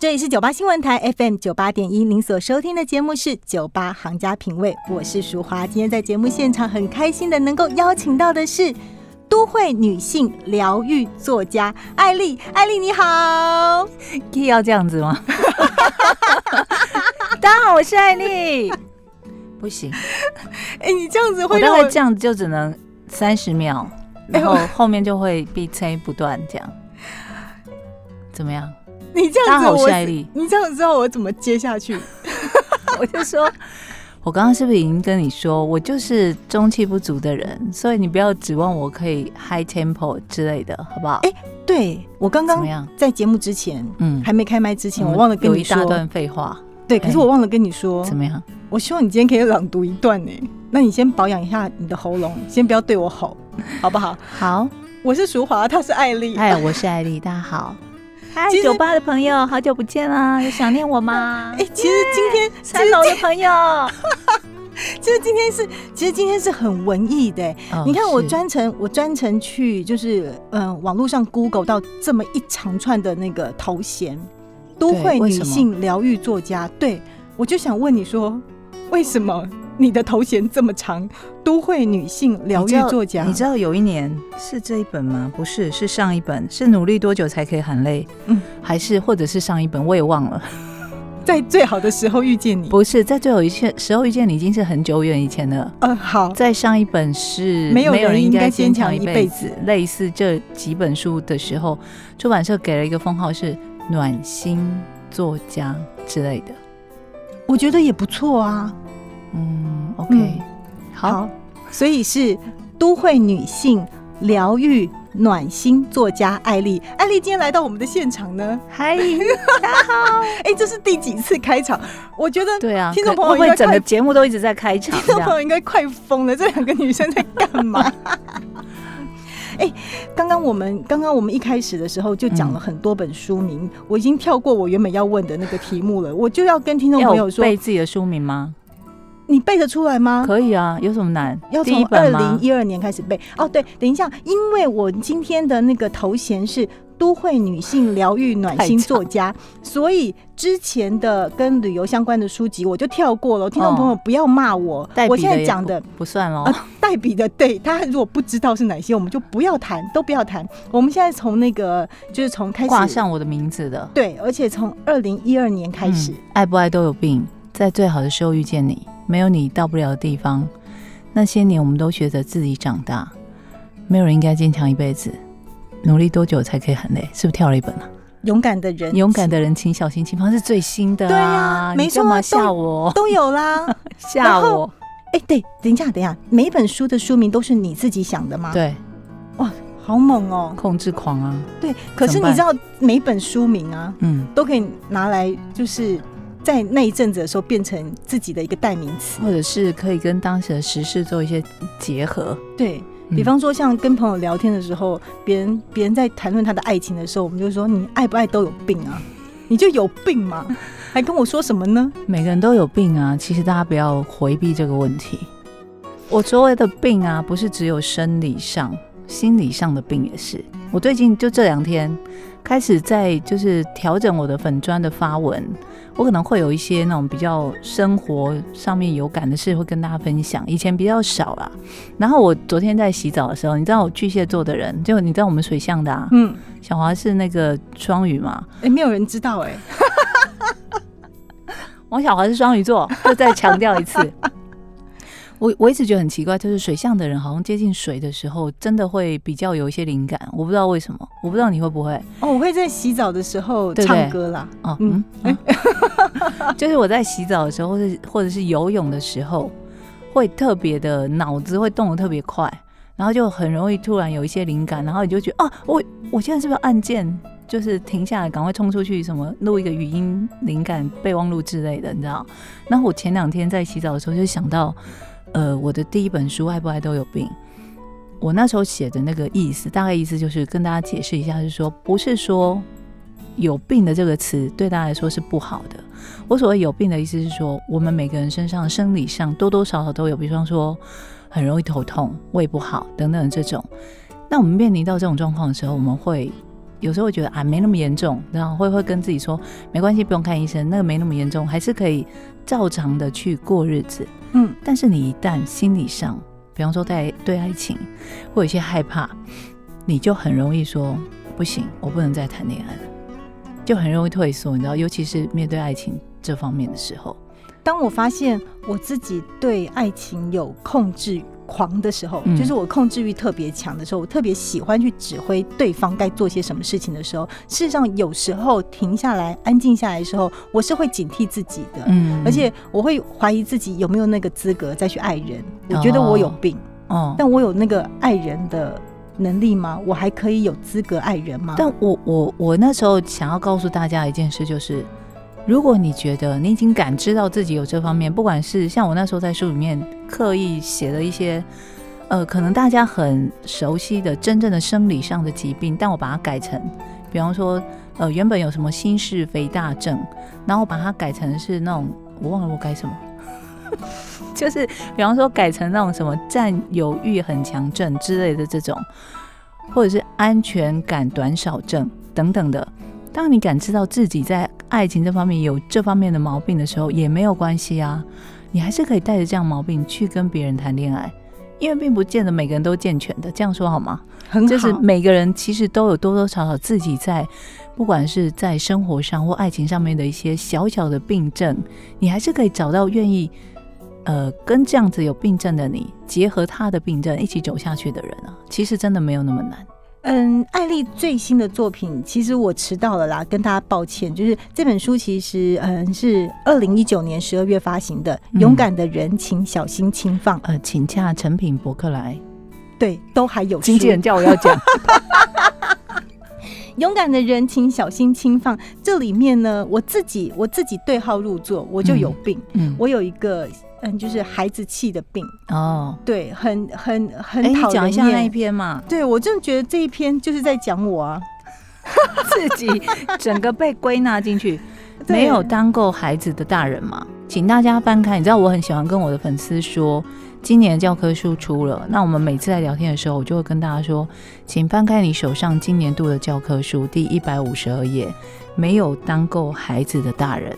这里是九八新闻台 FM 九八点一，您所收听的节目是《酒吧行家品味》，我是淑华。今天在节目现场很开心的能够邀请到的是都会女性疗愈作家艾丽。艾丽你好，可以要这样子吗？大家好，我是艾丽。不行，哎，你这样子我会让我大概这样子就只能三十秒，然后后面就会闭催不断这样。怎么样？你这样子我。你这样子知道我怎么接下去？我就说，我刚刚是不是已经跟你说，我就是中气不足的人，所以你不要指望我可以 high tempo 之类的，好不好？哎对我刚刚怎么样？在节目之前，嗯，还没开麦之前，嗯我忘了跟你说有一大，段废话，对，可是我忘了跟你说，怎么样？我希望你今天可以朗读一段呢。那你先保养一下你的喉咙，先不要对我吼，好不好？好，我是淑华，她是艾丽。哎，我是艾丽，大家好。嗨酒吧的朋友，好久不见啦，有想念我吗？哎、其实今天，三楼的朋友，其实今天是，其实今天是很文艺的。哦你看，我专程，我专程去，就是嗯、呃网络上 Google 到这么一长串的那个头衔，都会女性疗愈作家。对，我就想问你说，为什么你的头衔这么长？都会女性疗愈作家，你知道有一年是这一本吗？不是，是上一本，是努力多久才可以喊累？嗯嗯，还是或者是上一本，我也忘了。在最好的时候遇见你。不是，在最后一切时候遇见你，已经是很久远以前了。呃，好，在上一本是没有人应该该坚强强一辈子，类似这几本书的时候，出版社给了一个封号是暖心作家之类的。我觉得也不错啊。嗯，OK，、嗯好，所以是都会女性疗愈暖心作家艾丽。艾丽今天来到我们的现场呢，嗨，哎、这是第几次开场？我觉得对啊，听众朋友应该快个节目都一直在开场？听众朋友应该快疯了，这两个女生在干嘛？哎，刚刚我们刚刚我们一开始的时候就讲了很多本书名，我已经跳过我原本要问的那个题目了，我就要跟听众朋友说，背自己的书名吗？你背得出来吗？可以啊，有什么难？要从二零？一二年开始背哦。对，等一下，因为我今天的那个头衔是都会女性疗愈暖心作家，所以之前的跟旅游相关的书籍我就跳过了。听众朋友不要骂我，我现在讲的不不算喽。啊，代笔的，对他如果不知道是哪些，我们就不要谈，都不要谈。我们现在从那个就是从开始挂上我的名字的。对，而且从二零一二年开始嗯，爱不爱都有病，在最好的时候遇见你，没有你到不了的地方。那些年我们都学着自己长大，没有人应该坚强一辈子，努力多久才可以很累？是不是跳了一本啊？勇敢的人，勇敢的人，请小心轻放是最新的、啊。对呀没错啊吓我？都有啦。吓我？哎、对，等一下，等一下，每一本书的书名都是你自己想的吗？，对，哇，好猛哦、控制狂啊！对，可是你知道，每本书名啊，嗯，都可以拿来，就是在那一阵子的时候变成自己的一个代名词。或者是可以跟当时的时事做一些结合。对嗯比方说，像跟朋友聊天的时候，别人别人在谈论他的爱情的时候，我们就说你爱不爱都有病啊，你就有病嘛，还跟我说什么呢？每个人都有病啊，其实大家不要回避这个问题。我所谓的病啊，不是只有生理上，心理上的病也是。我最近就这两天开始在就是调整我的粉砖的发文，我可能会有一些那种比较生活上面有感的事会跟大家分享，以前比较少啦。然后我昨天在洗澡的时候，你知道我巨蟹座的人，就你知道我们水象的啊，嗯，小华是那个双鱼嘛，哎、没有人知道哎、王小华是双鱼座，就再强调一次。我我一直觉得很奇怪，就是水象的人好像接近水的时候，真的会比较有一些灵感。我不知道为什么，我不知道你会不会哦，我会在洗澡的时候唱歌啦。哦，嗯嗯，嗯 就是我在洗澡的时候，或者或者是游泳的时候，会特别的脑子会动得特别快，然后就很容易突然有一些灵感，然后你就觉得啊，我我现在是不是要按键就是停下来，赶快冲出去，什么录一个语音灵感备忘录之类的，你知道？然后我前两天在洗澡的时候就想到，呃，我的第一本书《爱不爱都有病》，我那时候写的那个意思，大概意思就是跟大家解释一下，是说不是说有病的这个词对大家来说是不好的。我所谓有病的意思是说，我们每个人身上生理上多多少少都有，比方说很容易头痛、胃不好等等这种。那我们面临到这种状况的时候，我们会有时候会觉得啊，没那么严重，然后会会跟自己说没关系，不用看医生，那个没那么严重，还是可以照常的去过日子。嗯，但是你一旦心理上，比方说在对爱情会有一些害怕，你就很容易说不行，我不能再谈恋爱了，就很容易退缩，你知道，尤其是面对爱情这方面的时候。当我发现我自己对爱情有控制狂的时候，嗯就是我控制欲特别强的时候，我特别喜欢去指挥对方该做些什么事情的时候，事实上有时候停下来、安静下来的时候，我是会警惕自己的，嗯而且我会怀疑自己有没有那个资格再去爱人。我觉得我有病，哦，但我有那个爱人的能力吗？我还可以有资格爱人吗？但我我我那时候想要告诉大家一件事，就是如果你觉得你已经感知到自己有这方面，不管是像我那时候在书里面刻意写了一些，呃，可能大家很熟悉的真正的生理上的疾病，但我把它改成，比方说，呃，原本有什么心室肥大症，然后把它改成是那种我忘了我改什么。就是比方说改成那种什么占有欲很强症之类的这种，或者是安全感短少症等等的。当你感知到自己在爱情这方面有这方面的毛病的时候，也没有关系啊，你还是可以带着这样毛病去跟别人谈恋爱，因为并不见得每个人都健全的。这样说好吗？很好，就是每个人其实都有多多少少自己在，不管是在生活上或爱情上面的一些小小的病症，你还是可以找到愿意，呃，跟这样子有病症的你结合他的病症一起走下去的人啊，其实真的没有那么难。嗯，艾丽最新的作品，其实我迟到了啦，跟大家抱歉。就是这本书其实嗯是二零一九年十二月发行的，嗯。勇敢的人请小心轻放》呃，请假成品博客来，对，都还有经纪人叫我要讲，勇敢的人请小心轻放。这里面呢，我自己我自己对号入座，我就有病，嗯，我有一个嗯就是孩子气的病，哦，对，很很哎，很你讨人讲一下那一。篇嘛，对我真的觉得这一篇就是在讲我啊，自己整个被归纳进去。没有当够孩子的大人嘛，请大家翻开。你知道我很喜欢跟我的粉丝说，今年的教科书出了，那我们每次在聊天的时候，我就会跟大家说，请翻开你手上今年度的教科书第一百五十二页，没有当够孩子的大人。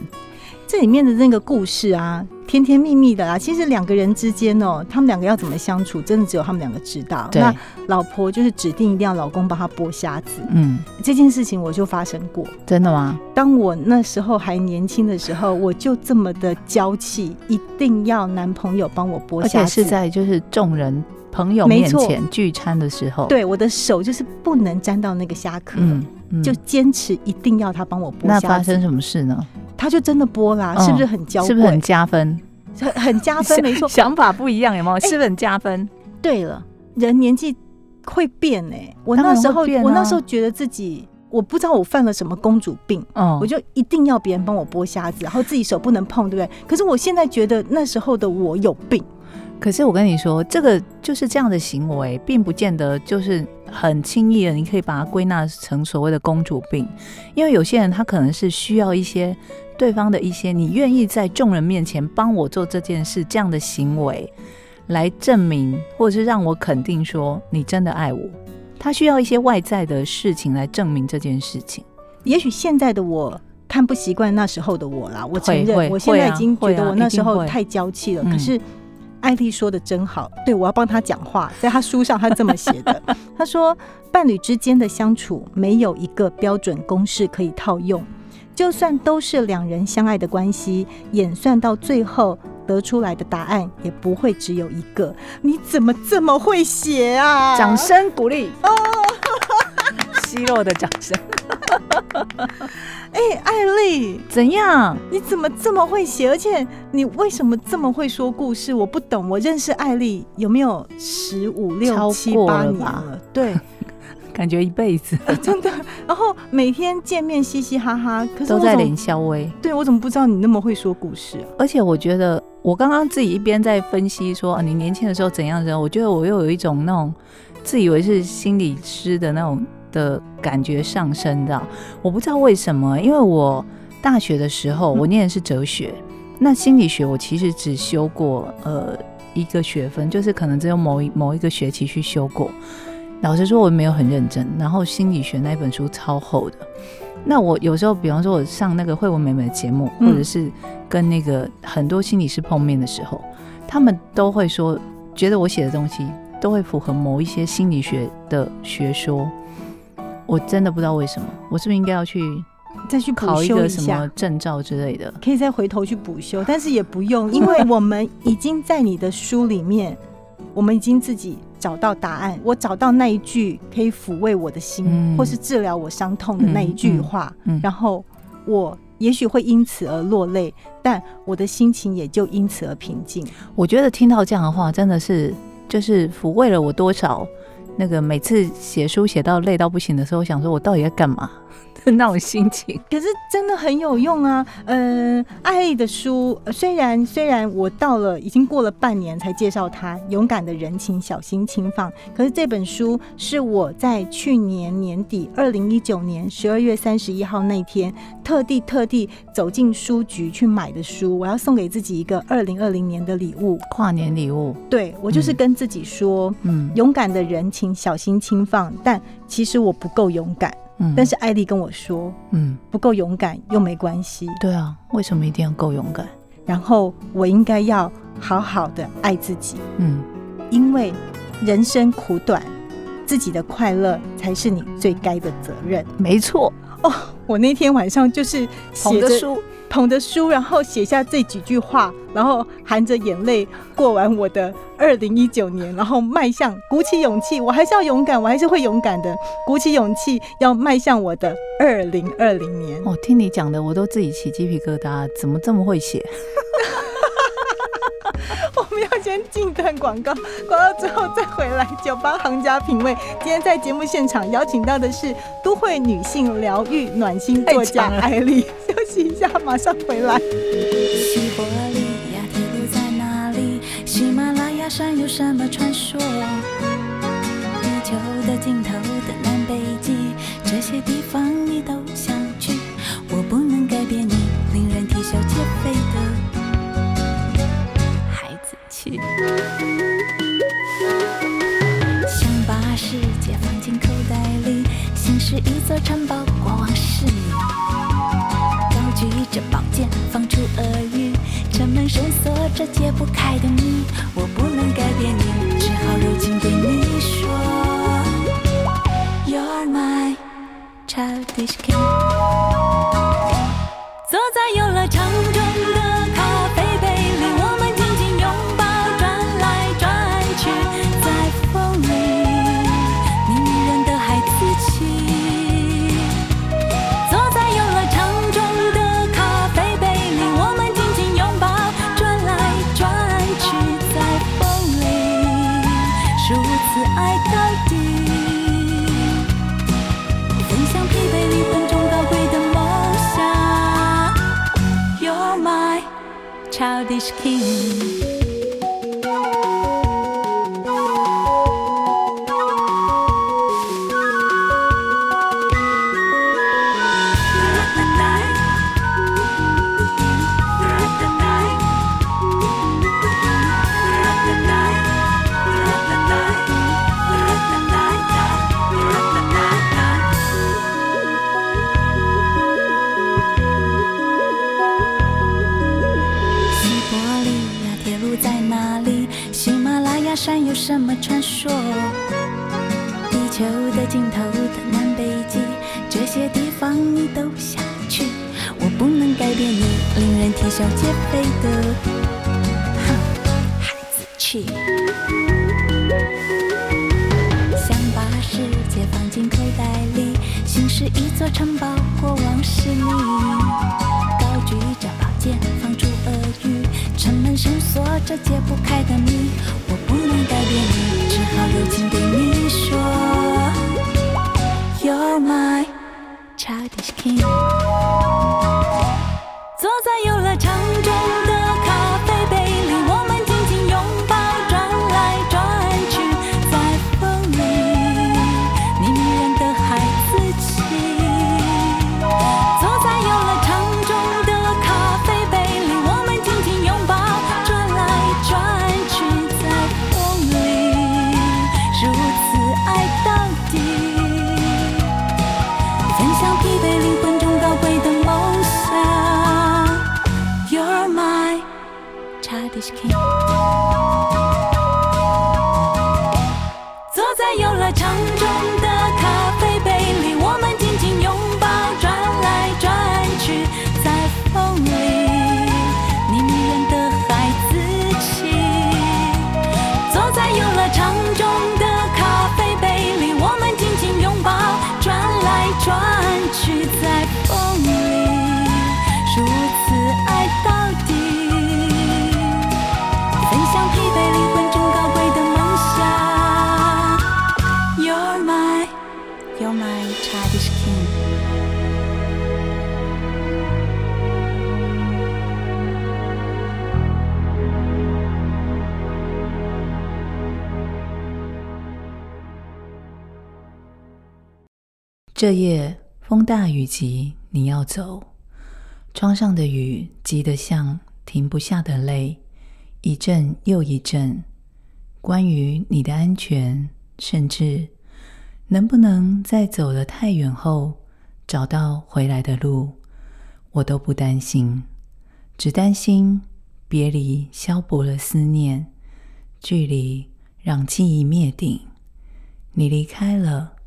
这里面的那个故事啊，甜甜蜜蜜的啦。其实两个人之间哦，他们两个要怎么相处，真的只有他们两个知道。那老婆就是指定一定要老公帮她剥虾子，嗯，这件事情我就发生过。真的吗？当我那时候还年轻的时候，我就这么的娇气，一定要男朋友帮我剥而且。是在就是众人朋友面前聚餐的时候。，对我的手就是不能沾到那个虾壳，嗯嗯，就坚持一定要他帮我剥那虾子。发生什么事呢？他就真的播啦，嗯是不是很娇贵？是不是很加分？很很加分？没错。想法不一样，有没有？是不是很加分？对了，人年纪会变哎、我那时候、啊我那时候觉得自己，我不知道我犯了什么公主病，嗯我就一定要别人帮我剥虾子，然后自己手不能碰，对不对？可是我现在觉得那时候的我有病，可是我跟你说，这个就是这样的行为，并不见得就是很轻易的，你可以把它归纳成所谓的公主病，因为有些人他可能是需要一些对方的一些你愿意在众人面前帮我做这件事这样的行为，来证明或者是让我肯定说你真的爱我。他需要一些外在的事情来证明这件事情。也许现在的我。看不习惯那时候的我啦，我承认，我现在已经觉得我那时候太娇气了。嗯可是艾丽说的真好，对我要帮他讲话，在他书上他这么写的，他说伴侣之间的相处没有一个标准公式可以套用，就算都是两人相爱的关系，演算到最后得出来的答案也不会只有一个。你怎么这么会写啊？掌声鼓励哦，奚落的掌声。哎、艾丽，怎样？你怎么这么会写？而且你为什么这么会说故事？我不懂。我认识艾丽有没有十五六七过八年了？对，感觉一辈子 真的。然后每天见面嘻嘻哈哈，可是都在我怎么脸消微。对我怎么不知道你那么会说故事啊？而且我觉得，我刚刚自己一边在分析说、啊、你年轻的时候怎样怎样，我觉得我又有一种那种自以为是心理师的那种的感觉上升的。我不知道为什么，因为我大学的时候我念的是哲学，那心理学我其实只修过呃一个学分，就是可能只有某一某一个学期去修过。老实说，我没有很认真。然后心理学那本书超厚的，那我有时候，比方说我上那个慧文美美的节目，嗯或者是跟那个很多心理师碰面的时候，他们都会说，觉得我写的东西都会符合某一些心理学的学说。我真的不知道为什么，我是不是应该要去再去补考一个什么，证照之类的？可以再回头去补修，但是也不用，因为我们已经在你的书里面，我们已经自己找到答案。我找到那一句可以抚慰我的心，嗯或是治疗我伤痛的那一句话，嗯嗯然后我也许会因此而落泪，但我的心情也就因此而平静。我觉得听到这样的话，真的是就是抚慰了我多少。那个每次写书写到累到不行的时候，想说我到底要干嘛？的那种心情。可是真的很有用啊！嗯、艾丽的书呃虽然虽然我到了已经过了半年才介绍他《勇敢的人情，小心轻放》，可是这本书是我在去年年底，二零一九年十二月三十一号那天，特地特地走进书局去买的书。我要送给自己一个二零二零年的礼物。跨年礼物，对我就是嗯跟自己说，嗯勇敢的人情，小心轻放。但其实我不够勇敢，嗯但是艾丽跟我说，嗯，不够勇敢又没关系。对啊，为什么一定要够勇敢？然后我应该要好好的爱自己，嗯，因为人生苦短，自己的快乐才是你最该的责任。没错，哦我那天晚上就是写着书，捧着书，然后写下这几句话，然后含着眼泪过完我的二零一九年，然后迈向鼓起勇气，我还是要勇敢，我还是会勇敢的，鼓起勇气要迈向我的二零二零年。哦，听你讲的，我都自己起鸡皮疙瘩，怎么这么会写？先进段广告，广告之后再回来。酒吧行家品味，今天在节目现场邀请到的是都会女性疗愈暖心作家艾丽。休息一下，马上回来。西伯利亚铁路在哪里？喜马拉雅山有什么传说？地球的尽头的南北极，这些地方你都想一座城堡，过往是你。高举着宝剑，放出厄语，城门深锁着解不开的谜。我不能改变你，只好柔情对 childish king。是一座城堡，国王是你。高举着宝剑，放出恶语，城门深锁着解不开的谜。我不能改变你，只好柔情对你说，You're my childish king。总算。这夜风大雨急，你要走，窗上的雨急得像停不下的泪，一阵又一阵。关于你的安全，甚至能不能在走得太远后找到回来的路，我都不担心，只担心别离消薄了思念，距离让记忆灭顶。你离开了。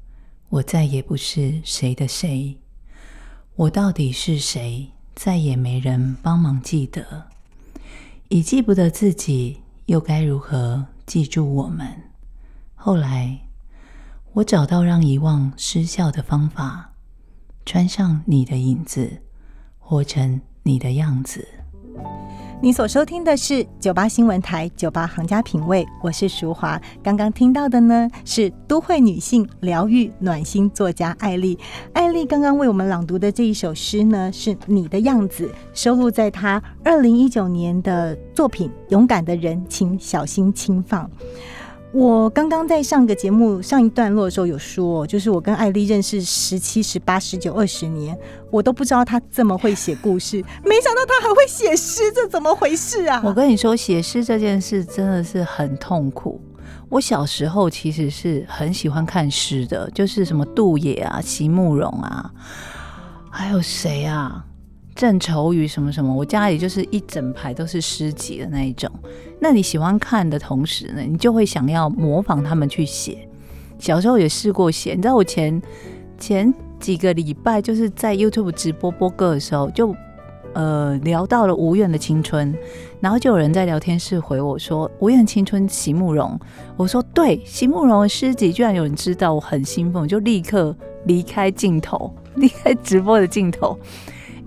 我再也不是谁的谁，我到底是谁？再也没人帮忙记得，已记不得自己，又该如何记住我们？后来，我找到让遗忘失效的方法，穿上你的影子，活成你的样子。你所收听的是九八新闻台九八行家品味，我是淑华。刚刚听到的呢是都会女性疗愈暖心作家艾丽。艾丽刚刚为我们朗读的这一首诗呢，是你的样子，收录在她二零一九年的作品《勇敢的人，请小心轻放》。我刚刚在上个节目上一段落的时候有说，就是我跟艾丽认识十七、十八、十九、二十年，我都不知道她这么会写故事，没想到她还会写诗，这怎么回事啊？我跟你说，写诗这件事真的是很痛苦。我小时候其实是很喜欢看诗的，就是什么杜野啊、席慕容啊，还有谁啊？正愁予什么什么，我家里就是一整排都是诗集的那一种。那你喜欢看的同时呢，你就会想要模仿他们去写。小时候也试过写，你知道我前前几个礼拜就是在 YouTube 直播播歌的时候，就呃聊到了无怨的青春，然后就有人在聊天室回我说无怨青春席慕容，我说对，席慕容的诗集居然有人知道，我很兴奋，就立刻离开镜头，离开直播的镜头。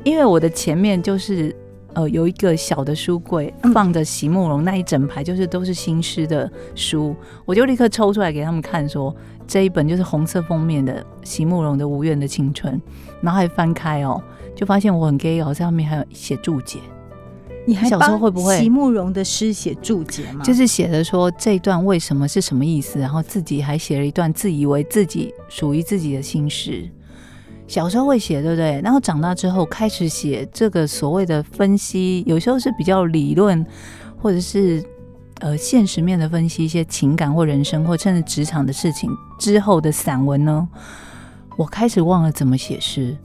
因为我的前面就是呃有一个小的书柜，放着席慕容那一整排，就是都是新诗的书，我就立刻抽出来给他们看，说这一本就是红色封面的席慕容的《无怨的青春》，然后还翻开哦，就发现我很 gay 哦，上面还有写注解，你还小时候会不会席慕容的诗写注解吗？就是写的说这一段为什么是什么意思，然后自己还写了一段自以为自己属于自己的心事。小时候会写，对不对？然后长大之后开始写这个所谓的分析，有时候是比较理论，或者是呃现实面的分析一些情感或人生，或甚至职场的事情之后的散文呢，我开始忘了怎么写诗。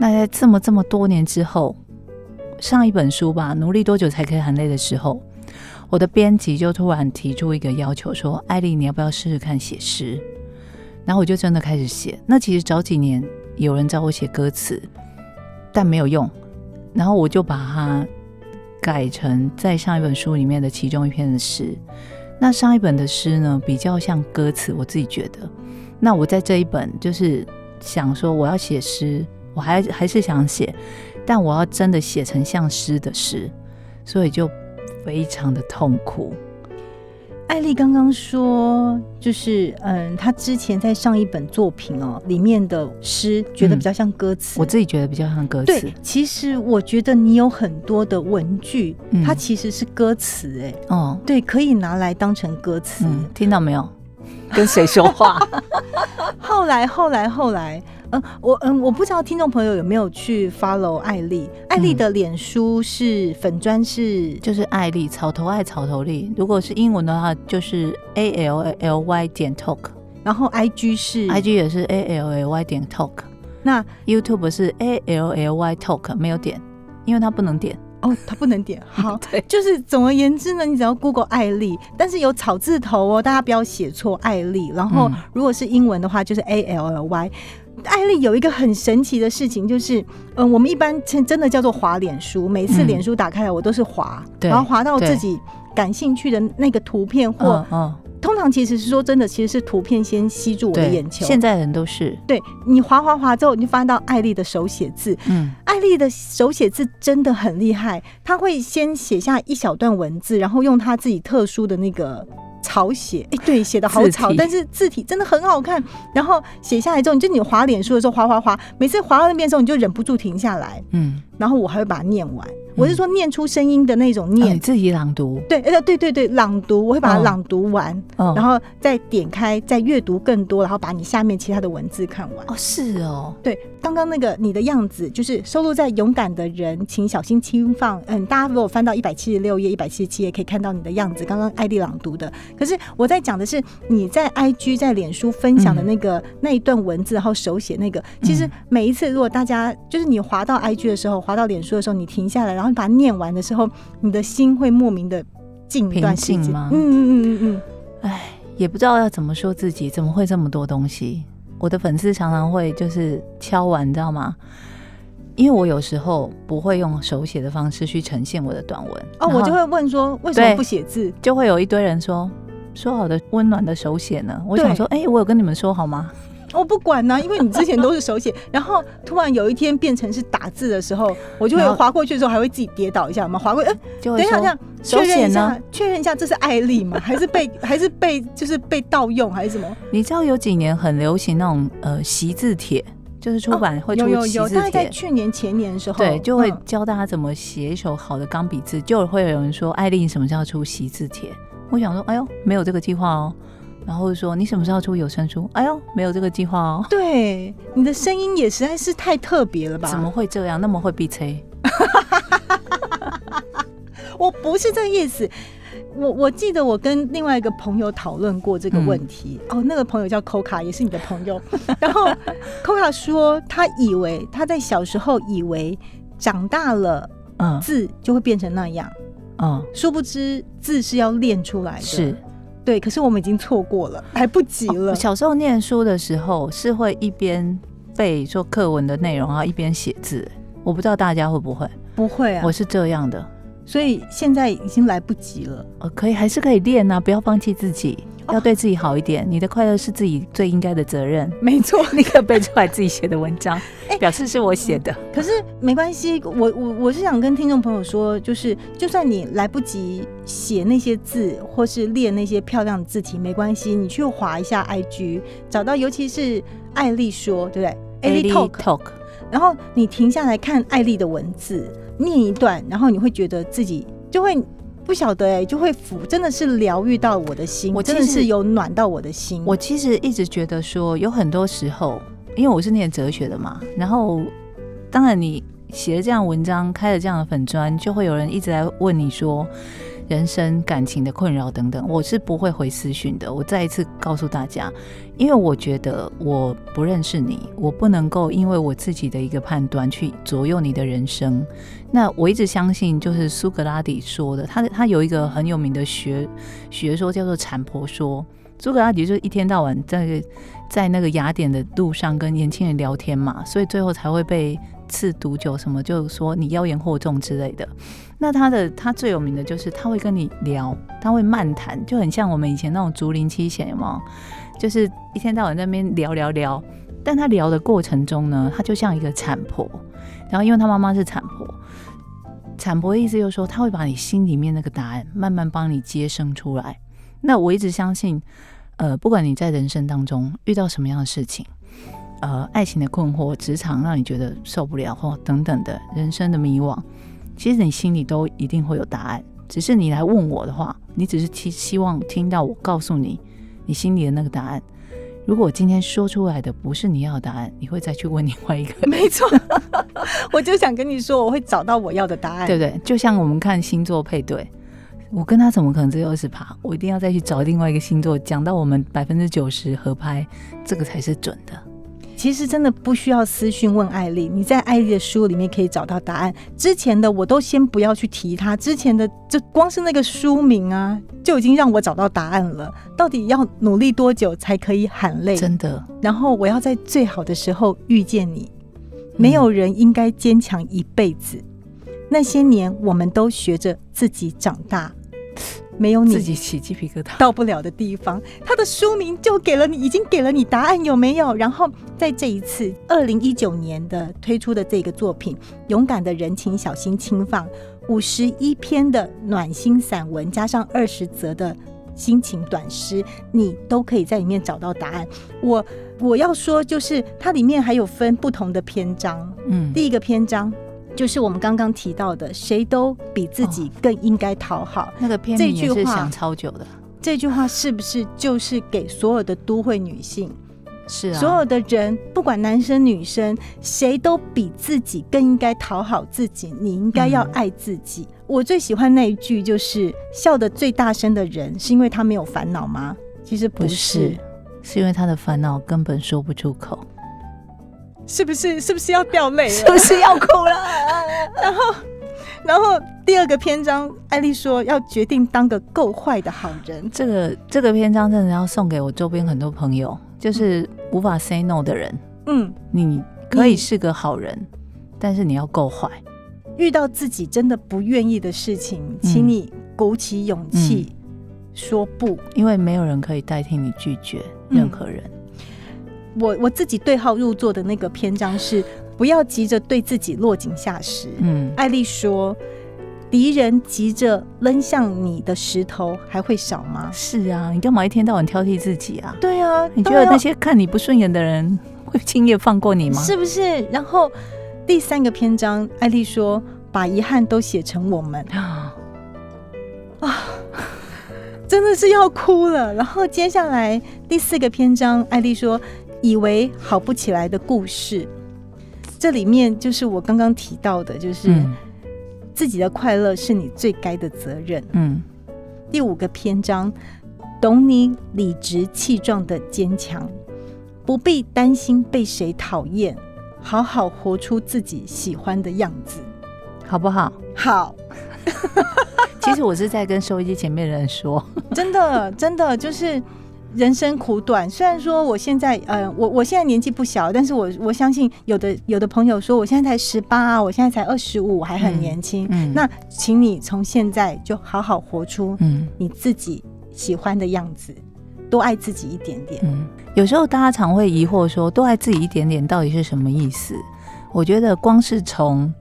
那在这么这么多年之后，上一本书吧，努力多久才可以含泪的时候，我的编辑就突然提出一个要求，说：“艾丽，你要不要试试看写诗？”然后我就真的开始写。那其实早几年。有人找我写歌词，但没有用，然后我就把它改成在上一本书里面的其中一篇的诗。那上一本的诗呢，比较像歌词，我自己觉得。那我在这一本就是想说，我要写诗，我还还是想写，但我要真的写成像诗的诗，所以就非常的痛苦。艾丽刚刚说，就是嗯，她之前在上一本作品哦，里面的诗觉得比较像歌词。我自己觉得比较像歌词对，，其实我觉得你有很多的文具，嗯它其实是歌词，哎，哦，对，可以拿来当成歌词。嗯，听到没有？跟谁说话？后来，后来，后来，嗯，我嗯，我不知道听众朋友有没有去 follow 艾丽，艾丽的脸书是粉砖是就是艾丽，草头爱草头丽。如果是英文的话，就是 A L L Y 点 talk，IG 然后 IG 是 I G 也是 A L L Y 点 talk。那 YouTube 是 A L L Y Talk 没有点，因为它不能点。哦，它不能点。好，对，就是总而言之呢，你只要 Google 艾丽，但是有草字头哦，大家不要写错艾丽。然后嗯如果是英文的话，就是 A L L Y。艾丽有一个很神奇的事情，就是，嗯，我们一般真真的叫做滑脸书，每次嗯。脸书打开来，我都是滑，对然后滑到自己感兴趣的那个图片，或、嗯嗯，通常其实是说真的，其实是图片先吸住我的，眼球。现在人都是，对你滑滑滑之后，你就翻到艾丽的手写字，嗯。艾丽的手写字真的很厉害，她会先写下一小段文字，然后用她自己特殊的那个草写，哎、对，写的好草，但是字体真的很好看。然后写下来之后，你就你滑脸书的时候滑滑滑，每次滑到那边的时候，你就忍不住停下来，嗯，然后我还会把它念完。我是说念出声音的那种念哦你，自己朗读，对，呃，对对对，朗读，我会把它哦朗读完，哦然后再点开，再阅读更多，然后把你下面其他的文字看完。哦是哦，对，刚刚那个你的样子，就是收录在《勇敢的人，请小心轻放》。嗯，大家如果翻到一百七十六页、一百七十七页，可以看到你的样子。刚刚艾丽朗读的，可是我在讲的是你在 IG、在脸书分享的那个、那一段文字，然后手写那个。其实每一次，如果大家就是你滑到 IG 的时候，滑到脸书的时候，你停下来，然后你把它念完的时候，你的心会莫名的静一段时间。平静吗嗯嗯嗯嗯嗯。哎，也不知道要怎么说自己，怎么会这么多东西？我的粉丝常常会就是敲完，你知道吗？因为我有时候不会用手写的方式去呈现我的短文哦，我就会问说，为什么不写字？就会有一堆人说说好的温暖的手写呢？我想说，哎、我有跟你们说好吗？我不管呢、因为你之前都是手写，然后突然有一天变成是打字的时候，我就会划过去的时候还会自己跌倒一下嘛，划过，哎、就等一下，这样手确认一下，确认一下这是艾丽吗？还是被还是被就是被盗用还是什么？你知道有几年很流行那种呃习字帖，就是出版会出哦有有有，习字大概在。去年前年的时候，对，就会嗯教大家怎么写一手好的钢笔字，就会有人说：“艾丽，你什么时候出习字帖？”我想说：“哎呦，没有这个计划哦。”然后说：“你什么时候要出有声书？”哎呦，没有这个计划哦。对你的声音也实在是太特别了吧？怎么会这样？那么会闭吹？我不是这个意思。我我记得我跟另外一个朋友讨论过这个问题、嗯哦，那个朋友叫 Coca，也是你的朋友。然后 Coca 说，他以为他在小时候以为长大了嗯字就会变成那样，嗯，殊不知字是要练出来的。是。对，可是我们已经错过了，来不及了。我小时候念书的时候是会一边背说课文的内容，然后一边写字。我不知道大家会不会，不会啊我，是这样的。所以现在已经来不及了。呃，可以还是可以练啊，不要放弃自己，哦要对自己好一点。你的快乐是自己最应该的责任。没错，立刻背出来自己写的文章，哎表示是我写的。可是没关系，我我我是想跟听众朋友说，就是就算你来不及写那些字，或是练那些漂亮的字体，没关系，你去划一下 IG，找到尤其是艾丽说，对不对？艾丽 talk，talk，然后你停下来看艾丽的文字，念一段，然后你会觉得自己就会。不晓得哎、就会抚，真的是疗愈到我的心，我真的是有暖到我的心。我其实一直觉得说，有很多时候，因为我是念哲学的嘛，然后当然你写了这样的文章，开了这样的粉砖，就会有人一直在问你说人生感情的困扰等等。我是不会回私讯的。我再一次告诉大家，因为我觉得我不认识你，我不能够因为我自己的一个判断去左右你的人生。那我一直相信，就是苏格拉底说的，他他有一个很有名的学学说叫做产婆说。苏格拉底就一天到晚在在那个雅典的路上跟年轻人聊天嘛，所以最后才会被次毒酒什么，就说你妖言惑众之类的。那他的他最有名的就是他会跟你聊，他会漫谈，就很像我们以前那种竹林七贤，有没有？就是一天到晚在那边聊聊聊。但他聊的过程中呢，他就像一个产婆，然后因为他妈妈是产婆，产婆的意思就是说，他会把你心里面那个答案慢慢帮你接生出来。那我一直相信，呃，不管你在人生当中遇到什么样的事情，呃，爱情的困惑、职场让你觉得受不了或等等的人生的迷惘，其实你心里都一定会有答案。只是你来问我的话，你只是希希望听到我告诉你你心里的那个答案。如果我今天说出来的不是你要的答案，你会再去问另外一个，没错，我就想跟你说，我会找到我要的答案。对不对？就像我们看星座配对，我跟他怎么可能只有二十趴？我一定要再去找另外一个星座，讲到我们百分之九十合拍，这个才是准的。其实真的不需要私讯问艾丽，你在艾丽的书里面可以找到答案。之前的我都先不要去提它，之前的就光是那个书名啊，就已经让我找到答案了。到底要努力多久才可以喊累？真的，然后我要在最好的时候遇见你。没有人应该坚强一辈子。那些年，我们都学着自己长大，没有你自己起鸡皮疙瘩。到不了的地方，他的书名就给了你，已经给了你答案，有没有？然后在这一次二零一九年的推出的这个作品《勇敢的人情，小心轻放》，五十一篇的暖心散文，加上二十则的心情短诗，你都可以在里面找到答案。我我要说，就是它里面还有分不同的篇章，嗯，第一个篇章。就是我们刚刚提到的，谁都比自己更应该讨好。那个片也是想超久的，这句话是不是就是给所有的都会女性？是啊，所有的人，不管男生女生，谁都比自己更应该讨好自己。你应该要爱自己。我最喜欢那一句，就是笑得最大声的人，是因为他没有烦恼吗？其实不不，是，是因为他的烦恼根本说不出口，是不是？是不是要掉泪了？是不是要哭了？然后，然后第二个篇章，艾丽说要决定当个够坏的好人。这个这个篇章真的要送给我周边很多朋友，就是无法 say no 的人。嗯，你可以是个好人，但是你要够坏。遇到自己真的不愿意的事情，请你鼓起勇气说不。因为没有人可以代替你拒绝任何人。我我自己对号入座的那个篇章是不要急着对自己落井下石。嗯，艾丽说：“敌人急着扔向你的石头还会少吗是啊，你干嘛一天到晚挑剔自己啊？？”对啊，你觉得那些看你不顺眼的人会轻易放过你吗？是不是？然后第三个篇章，艾丽说：“把遗憾都写成我们啊。”真的是要哭了。然后接下来第四个篇章，艾丽说：“以为好不起来的故事。”这里面就是我刚刚提到的，就是嗯自己的快乐是你最该的责任。嗯，第五个篇章，懂你理直气壮的坚强，不必担心被谁讨厌，好好活出自己喜欢的样子。好不好？好，其实我是在跟收音机前面的人说，真的，真的就是人生苦短。虽然说我现在，呃，我我现在年纪不小，但是我我相信有的有的朋友说我现在才十八啊，我现在才二十五，还很年轻。嗯那请你从现在就好好活出嗯你自己喜欢的样子，多爱自己一点点。嗯，有时候大家常会疑惑说，多爱自己一点点到底是什么意思？我觉得光是从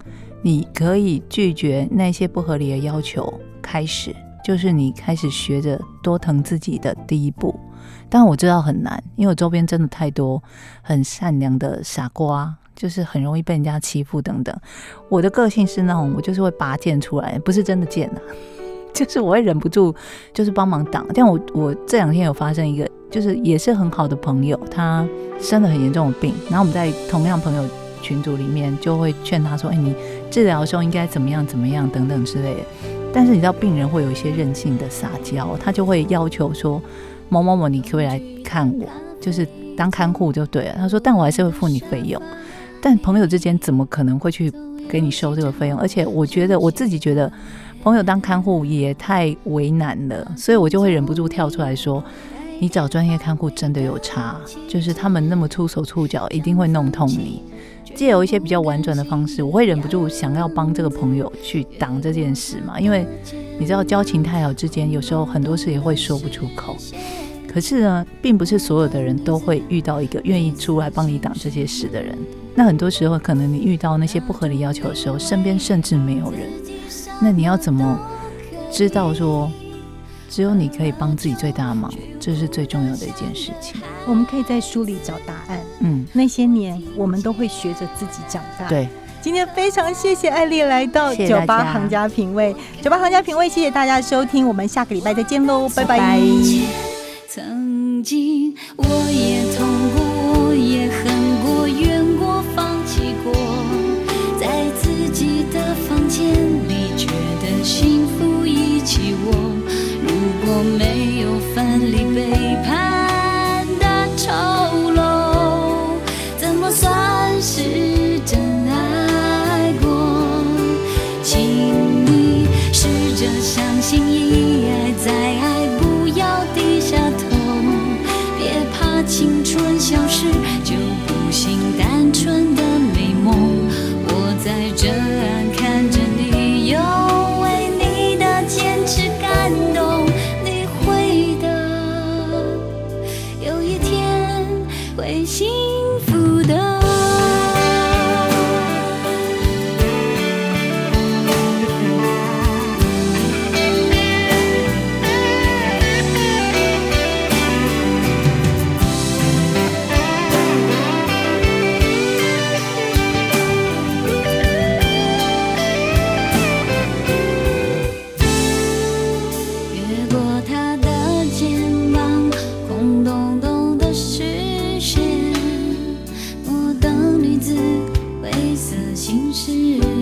你可以拒绝那些不合理的要求开始，就是你开始学着多疼自己的第一步。但我知道很难，因为我周边真的太多很善良的傻瓜，就是很容易被人家欺负等等。我的个性是那种，我就是会拔剑出来，不是真的剑啊，就是我会忍不住，就是帮忙挡。但我我这两天有发生一个，就是也是很好的朋友，他生了很严重的病，然后我们在同样朋友群组里面就会劝他说：“哎，你治疗的时候应该怎么样怎么样等等之类的。”但是你知道，病人会有一些任性的撒娇，他就会要求说：“某某某，你可不可以来看我？就是当看护就对了。”他说：“但我还是会付你费用。”但朋友之间怎么可能会去给你收这个费用？而且我觉得我自己觉得，朋友当看护也太为难了，所以我就会忍不住跳出来说：“你找专业看护真的有差，就是他们那么粗手粗脚，一定会弄痛你。”借由一些比较婉转的方式，我会忍不住想要帮这个朋友去挡这件事嘛，因为你知道交情太好之间，有时候很多事也会说不出口。可是呢，并不是所有的人都会遇到一个愿意出来帮你挡这些事的人。那很多时候，可能你遇到那些不合理要求的时候，身边甚至没有人。那你要怎么知道说只有你可以帮自己最大的忙，这是最重要的一件事情。我们可以在书里找答案。嗯，那些年，我们都会学着自己长大。，对，今天非常谢谢艾丽来到酒吧行家品味，酒吧行家品味，谢谢大家收听，我们下个礼拜再见喽，拜拜拜曾经我也痛过，我也恨过，怨过，放弃过，在自己的房间里觉得幸福一起过。如果没有分离悲情事。